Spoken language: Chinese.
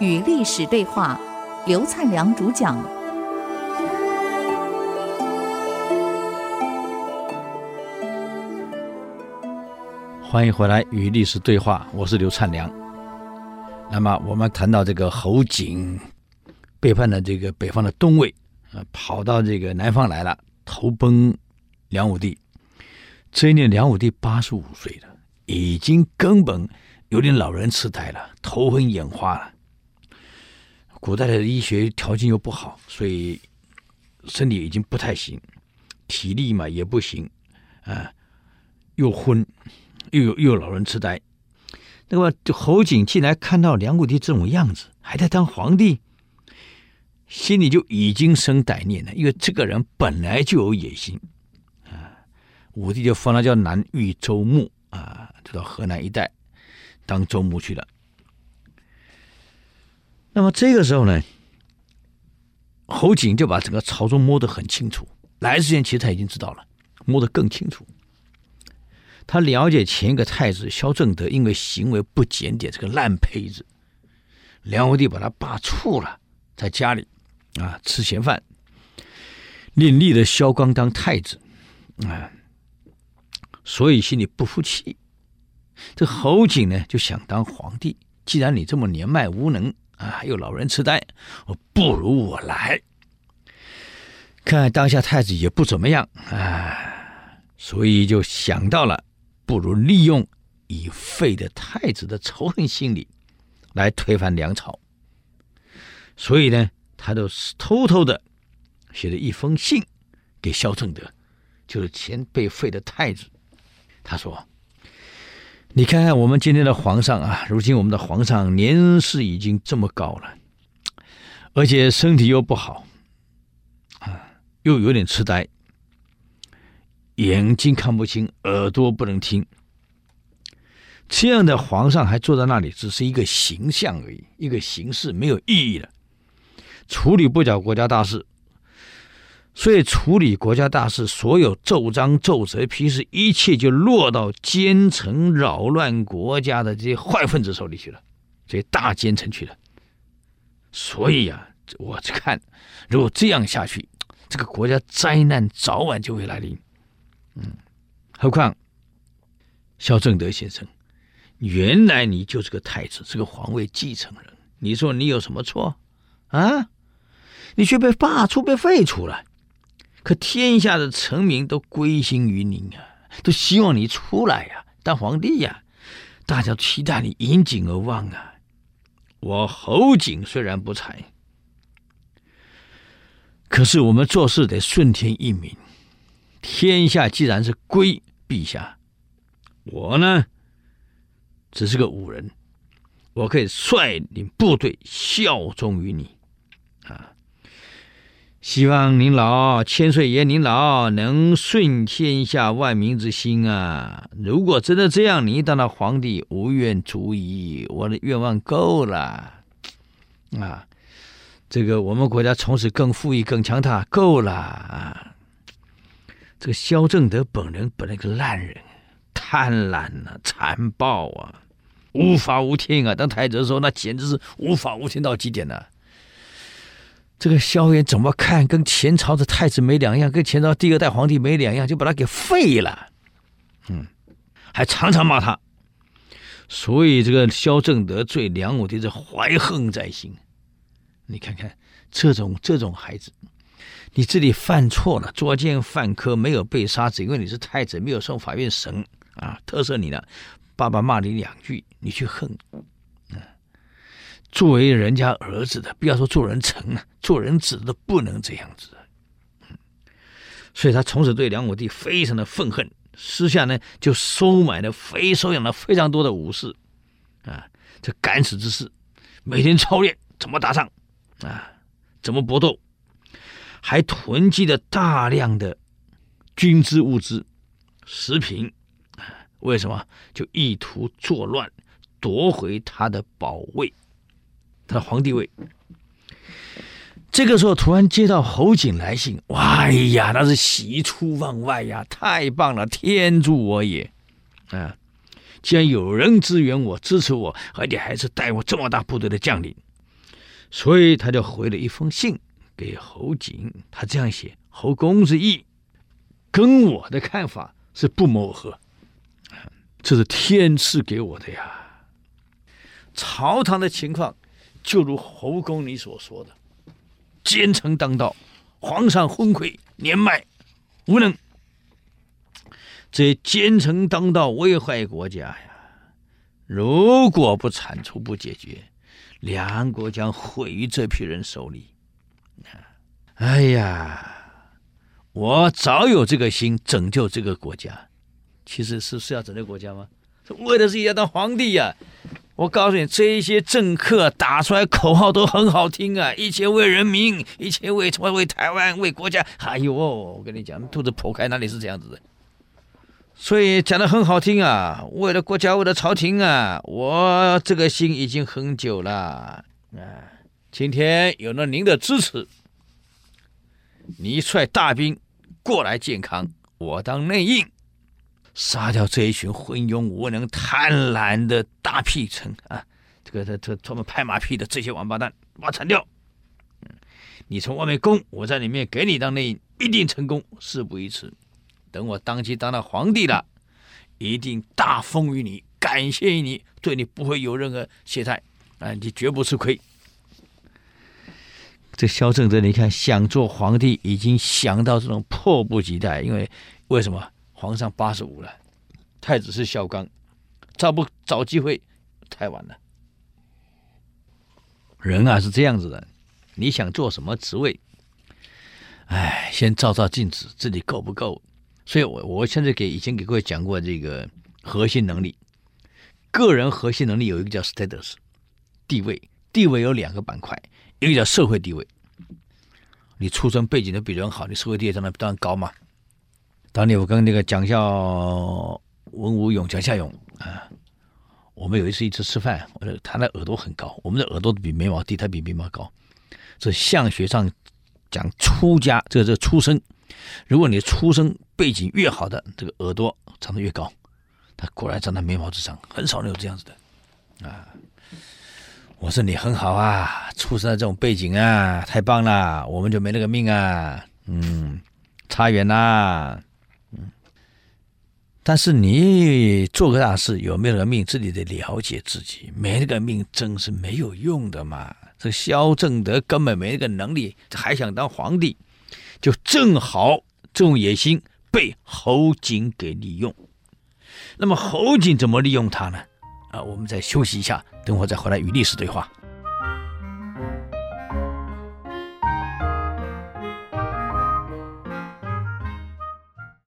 与历史对话，刘灿良主讲。欢迎回来与历史对话，我是刘灿良。那么我们谈到这个侯景背叛了这个北方的东魏，啊，跑到这个南方来了，投奔梁武帝。这一年梁武帝八十五岁了，已经根本有点老人痴呆了，头昏眼花了。古代的医学条件又不好，所以身体已经不太行，体力嘛也不行，啊，又昏，又有又有老人痴呆。那么侯景进来看到梁武帝这种样子，还在当皇帝，心里就已经生歹念了，因为这个人本来就有野心，武帝就封他叫南豫州牧，啊，就到河南一带当州牧去了。那么这个时候呢，侯景就把整个朝中摸得很清楚。来之前其实他已经知道了，摸得更清楚。他了解前一个太子萧正德因为行为不检点，这个烂胚子，梁武帝把他罢黜了，在家里啊吃闲饭，另立了萧纲当太子啊，所以心里不服气。这侯景呢就想当皇帝，既然你这么年迈无能。啊，还有老人痴呆，我不如我来。看当下太子也不怎么样啊，所以就想到了，不如利用已废的太子的仇恨心理，来推翻梁朝。所以呢，他就偷偷的写了一封信给萧正德，就是前被废的太子。他说。你看看我们今天的皇上啊，如今我们的皇上年事已经这么高了，而且身体又不好，啊，又有点痴呆，眼睛看不清，耳朵不能听，这样的皇上还坐在那里，只是一个形象而已，一个形式，没有意义了，处理不了国家大事。所以处理国家大事，所有奏章奏折批示，一切就落到奸臣扰乱国家的这些坏分子手里去了，这些大奸臣去了。所以啊，我看如果这样下去，这个国家灾难早晚就会来临。嗯，何况萧正德先生，原来你就是个太子，是个皇位继承人，你说你有什么错啊？你却被罢黜，被废除了。可天下的臣民都归心于您啊，都希望你出来呀、啊，当皇帝呀、大家期待你引颈而望啊。我侯景虽然不才，可是我们做事得顺天意民。天下既然是归陛下，我呢，只是个武人，我可以率领部队效忠于你啊。希望您老千岁爷，您老能顺天下万民之心啊！如果真的这样，你当了皇帝，无愿足矣，我的愿望够了啊！这个我们国家从此更富裕、更强大，够了啊！这个萧正德本人本来个烂人，贪婪啊，残暴啊，无法无天啊！当太子的时候，那简直是无法无天到极点了。这个萧衍怎么看？跟前朝的太子没两样，跟前朝第二代皇帝没两样，就把他给废了。嗯，还常常骂他。所以这个萧正德对梁武帝是怀恨在心。你看看这种这种孩子，你这里犯错了，作奸犯科，没有被杀，只因为你是太子，没有受法院审啊，特赦你了。爸爸骂你两句，你去恨。作为人家儿子的，不要说做人臣了，做人子都不能这样子。所以他从此对梁武帝非常的愤恨，私下呢就收买了非收养了非常多的武士，啊，这敢死之士，每天操练怎么打仗，啊，怎么搏斗，还囤积了大量的军资物资、食品，为什么？就意图作乱，夺回他的宝位。他的皇帝位，这个时候突然接到侯景来信，哇哎呀，那是喜出望外呀，太棒了，天助我也！啊，既然有人支援我、支持我，而且还是带我这么大部队的将领，所以他就回了一封信给侯景。他这样写：“侯公之意，跟我的看法是不谋而合，这是天赐给我的呀。”朝堂的情况就如侯公你所说的，奸臣当道，皇上昏聩年迈无能。这奸臣当道，危害国家呀！如果不铲除、不解决，两国将毁于这批人手里。哎呀，我早有这个心拯救这个国家。其实是是要拯救国家吗？为的是要当皇帝呀！我告诉你，这些政客打出来口号都很好听啊！一切为人民，一切为什么为台湾，为国家。哎呦，我跟你讲，肚子剖开哪里是这样子的？所以讲的很好听啊，为了国家，为了朝廷啊，我这个心已经很久了啊。今天有了您的支持，你率大兵过来建康，我当内应，杀掉这一群昏庸无能、贪婪的大屁臣啊！这个这这专门拍马屁的这些王八蛋，把他铲掉。你从外面攻，我在里面给你当内应，一定成功，事不宜迟。等我当期当了皇帝了，一定大封于你，感谢于你，对你不会有任何懈怠，啊，你绝不吃亏。这萧正德，你看想做皇帝，已经想到这种迫不及待，因为为什么？皇上八十五了，太子是孝刚，找不找机会，太晚了。人啊是这样子的，你想做什么职位？哎，先照照镜子，自己够不够？所以我，我我现在给以前给各位讲过这个核心能力，个人核心能力有一个叫 status 地位，地位有两个板块，一个叫社会地位。你出身背景都比人好，你社会地位当然当然高嘛。当年我跟那个蒋孝文武勇蒋孝勇啊，我们有一次一次吃饭，我说他的耳朵很高，我们的耳朵比眉毛低，他比眉毛高。这相学上讲出家，这个这个出生。如果你出生背景越好的，这个耳朵长得越高，他果然长在眉毛之上，很少能有这样子的啊！我说你很好啊，出生的这种背景啊，太棒了，我们就没那个命啊，嗯，差远啦，但是你做个大事，有没有那个命，自己得了解自己，没那个命真是没有用的嘛。这萧正德根本没那个能力，还想当皇帝。就正好这种野心被侯景给利用，那么侯景怎么利用他呢？啊，我们再休息一下，等会再回来与历史对话。